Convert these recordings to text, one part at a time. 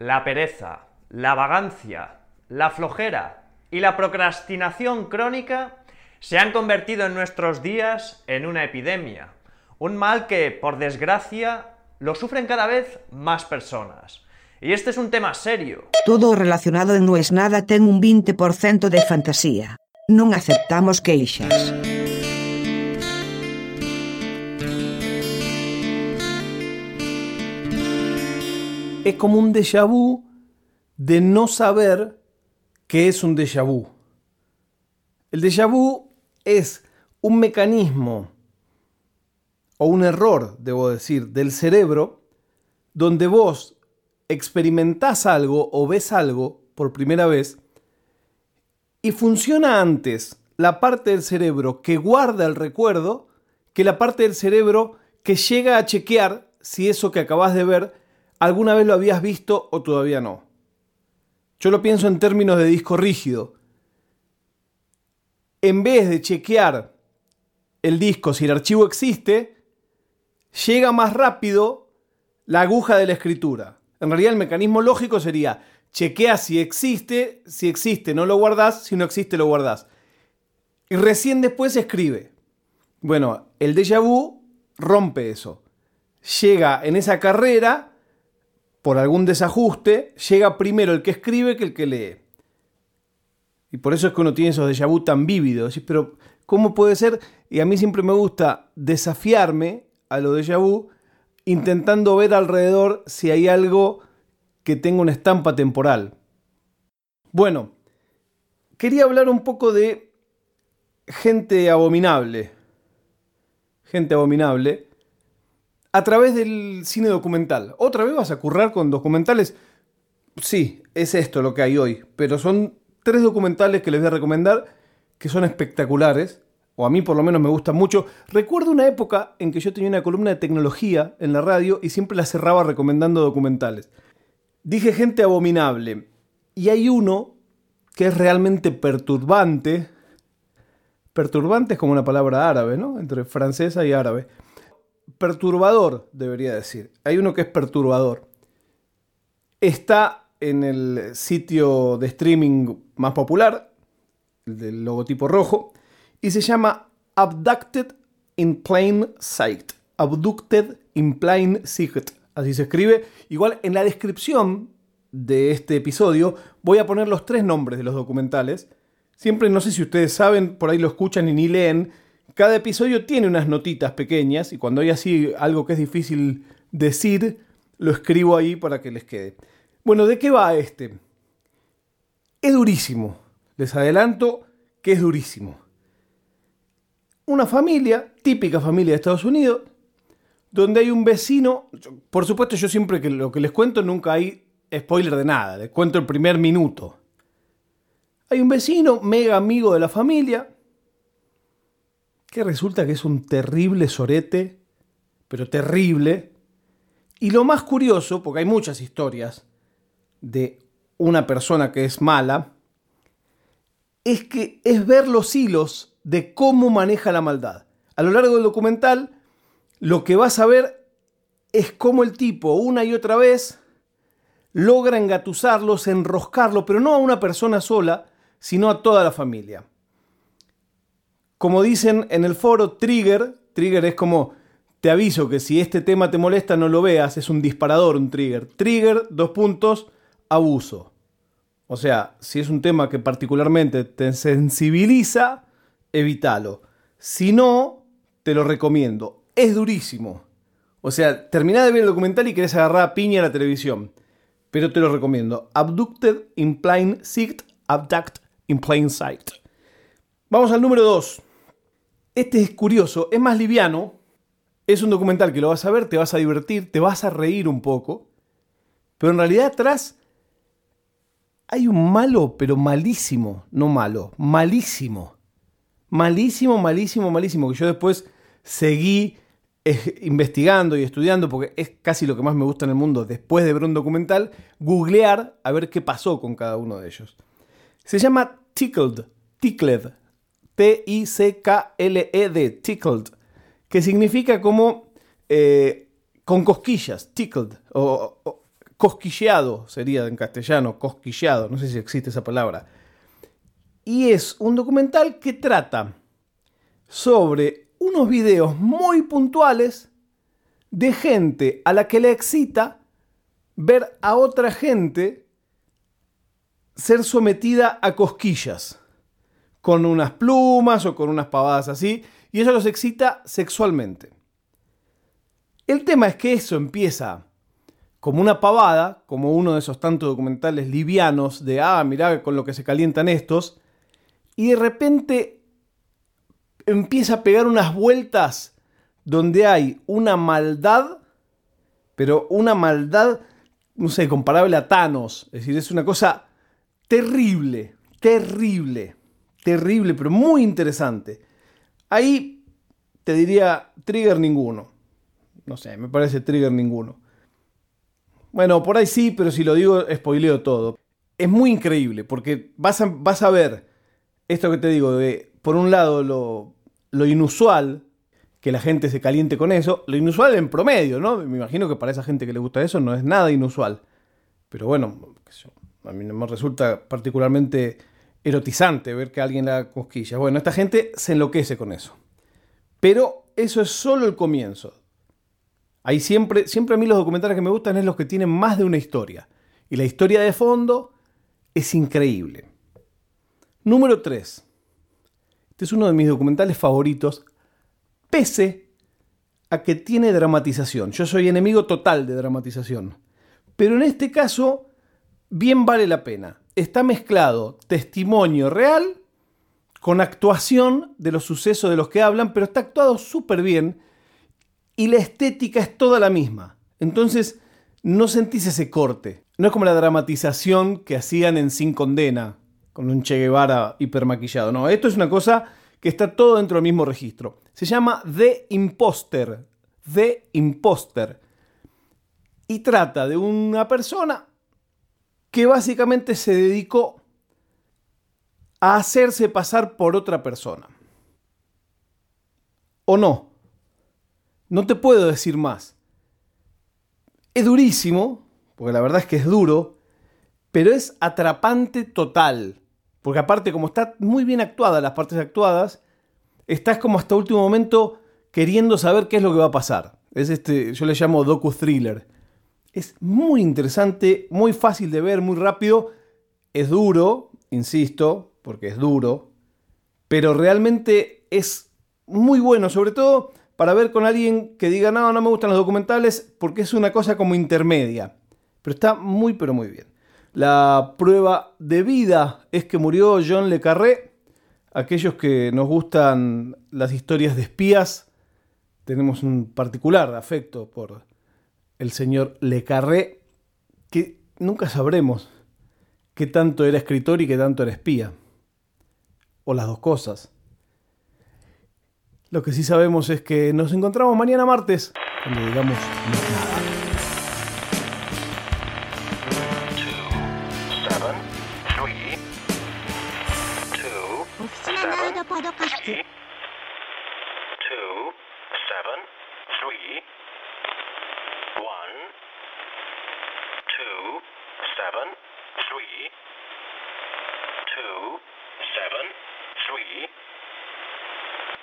la pereza, la vagancia, la flojera y la procrastinación crónica se han convertido en nuestros días en una epidemia, un mal que, por desgracia, lo sufren cada vez más personas. Y este es un tema serio. Todo relacionado en No es nada ten un 20% de fantasía. Non aceptamos queixas. Es como un déjà vu de no saber qué es un déjà vu. El déjà vu es un mecanismo o un error, debo decir, del cerebro donde vos experimentás algo o ves algo por primera vez y funciona antes la parte del cerebro que guarda el recuerdo que la parte del cerebro que llega a chequear si eso que acabas de ver alguna vez lo habías visto o todavía no. Yo lo pienso en términos de disco rígido. En vez de chequear el disco si el archivo existe, llega más rápido la aguja de la escritura. En realidad el mecanismo lógico sería chequea si existe, si existe no lo guardás, si no existe lo guardás. Y recién después escribe. Bueno, el déjà vu rompe eso. Llega en esa carrera por algún desajuste, llega primero el que escribe que el que lee. Y por eso es que uno tiene esos déjà vu tan vívidos. Pero, ¿cómo puede ser? Y a mí siempre me gusta desafiarme a lo déjà vu, intentando ver alrededor si hay algo que tenga una estampa temporal. Bueno, quería hablar un poco de gente abominable. Gente abominable a través del cine documental. ¿Otra vez vas a currar con documentales? Sí, es esto lo que hay hoy, pero son tres documentales que les voy a recomendar que son espectaculares, o a mí por lo menos me gustan mucho. Recuerdo una época en que yo tenía una columna de tecnología en la radio y siempre la cerraba recomendando documentales. Dije gente abominable, y hay uno que es realmente perturbante. Perturbante es como una palabra árabe, ¿no? Entre francesa y árabe perturbador, debería decir. Hay uno que es perturbador. Está en el sitio de streaming más popular, el del logotipo rojo, y se llama Abducted in Plain Sight. Abducted in Plain Sight. Así se escribe. Igual en la descripción de este episodio voy a poner los tres nombres de los documentales. Siempre, no sé si ustedes saben, por ahí lo escuchan y ni leen, cada episodio tiene unas notitas pequeñas y cuando hay así algo que es difícil decir, lo escribo ahí para que les quede. Bueno, ¿de qué va este? Es durísimo. Les adelanto que es durísimo. Una familia, típica familia de Estados Unidos, donde hay un vecino, por supuesto yo siempre que lo que les cuento nunca hay spoiler de nada, les cuento el primer minuto. Hay un vecino mega amigo de la familia, que resulta que es un terrible sorete, pero terrible. Y lo más curioso, porque hay muchas historias de una persona que es mala, es que es ver los hilos de cómo maneja la maldad. A lo largo del documental, lo que vas a ver es cómo el tipo una y otra vez logra engatusarlos, enroscarlo, pero no a una persona sola, sino a toda la familia como dicen en el foro, trigger, trigger es como, te aviso que si este tema te molesta no lo veas, es un disparador, un trigger. Trigger, dos puntos, abuso. O sea, si es un tema que particularmente te sensibiliza, evítalo. Si no, te lo recomiendo. Es durísimo. O sea, terminá de ver el documental y querés agarrar a piña a la televisión. Pero te lo recomiendo. Abducted in plain sight. Abduct in plain sight. Vamos al número 2. Este es curioso, es más liviano, es un documental que lo vas a ver, te vas a divertir, te vas a reír un poco, pero en realidad atrás hay un malo, pero malísimo, no malo, malísimo. Malísimo, malísimo, malísimo, que yo después seguí eh, investigando y estudiando, porque es casi lo que más me gusta en el mundo, después de ver un documental, googlear a ver qué pasó con cada uno de ellos. Se llama Tickled, Tickled, T-I-C-K-L-E-D, tickled, que significa como eh, con cosquillas, tickled, o, cosquilleado, sería en castellano, cosquilleado, no sé si existe esa palabra. Y es un documental que trata sobre unos videos muy puntuales de gente a la que le excita ver a otra gente ser sometida a cosquillas, con unas plumas o con unas pavadas así, y eso los excita sexualmente. El tema es que eso empieza como una pavada, como uno de esos tantos documentales livianos de, ah, mirá con lo que se calientan estos, y de repente empieza a pegar unas vueltas donde hay una maldad, pero una maldad, no sé, comparable a Thanos, es decir, es una cosa terrible, terrible, terrible, pero muy interesante. Ahí te diría trigger ninguno. No sé, me parece trigger ninguno. Bueno, por ahí sí, pero si lo digo, spoileo todo. Es muy increíble, porque vas a, vas a ver esto que te digo, de por un lado lo, lo inusual, que la gente se caliente con eso, lo inusual en promedio, ¿no? Me imagino que para esa gente que le gusta eso no es nada inusual. Pero bueno, a mí no me resulta particularmente erotizante ver que alguien la cosquilla. Bueno, esta gente se enloquece con eso. Pero eso es solo el comienzo. Hay siempre, siempre a mí los documentales que me gustan es los que tienen más de una historia. Y la historia de fondo es increíble. Número 3. Este es uno de mis documentales favoritos, pese a que tiene dramatización. Yo soy enemigo total de dramatización. Pero en este caso, bien vale la pena. Está mezclado testimonio real con actuación de los sucesos de los que hablan, pero está actuado súper bien y la estética es toda la misma. Entonces, no sentís ese corte. No es como la dramatización que hacían en Sin Condena, con un Che Guevara hipermaquillado. No, esto es una cosa que está todo dentro del mismo registro. Se llama The Imposter. The Imposter. Y trata de una persona que básicamente se dedicó a hacerse pasar por otra persona. ¿O no? No te puedo decir más. Es durísimo, porque la verdad es que es duro, pero es atrapante total. Porque aparte, como está muy bien actuada las partes actuadas, estás como hasta último momento queriendo saber qué es lo que va a pasar. Es este, yo le llamo docu thriller. Es muy interesante, muy fácil de ver, muy rápido. Es duro, insisto, porque es duro, pero realmente es muy bueno, sobre todo para ver con alguien que diga, no, no me gustan los documentales porque es una cosa como intermedia. Pero está muy, pero muy bien. La prueba de vida es que murió John Le Carré. Aquellos que nos gustan las historias de espías, tenemos un particular afecto por el señor Le Carré, que nunca sabremos qué tanto era escritor y qué tanto era espía. O las dos cosas. Lo que sí sabemos es que nos encontramos mañana martes, cuando digamos nada.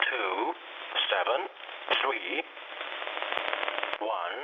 Two, seven, three, one.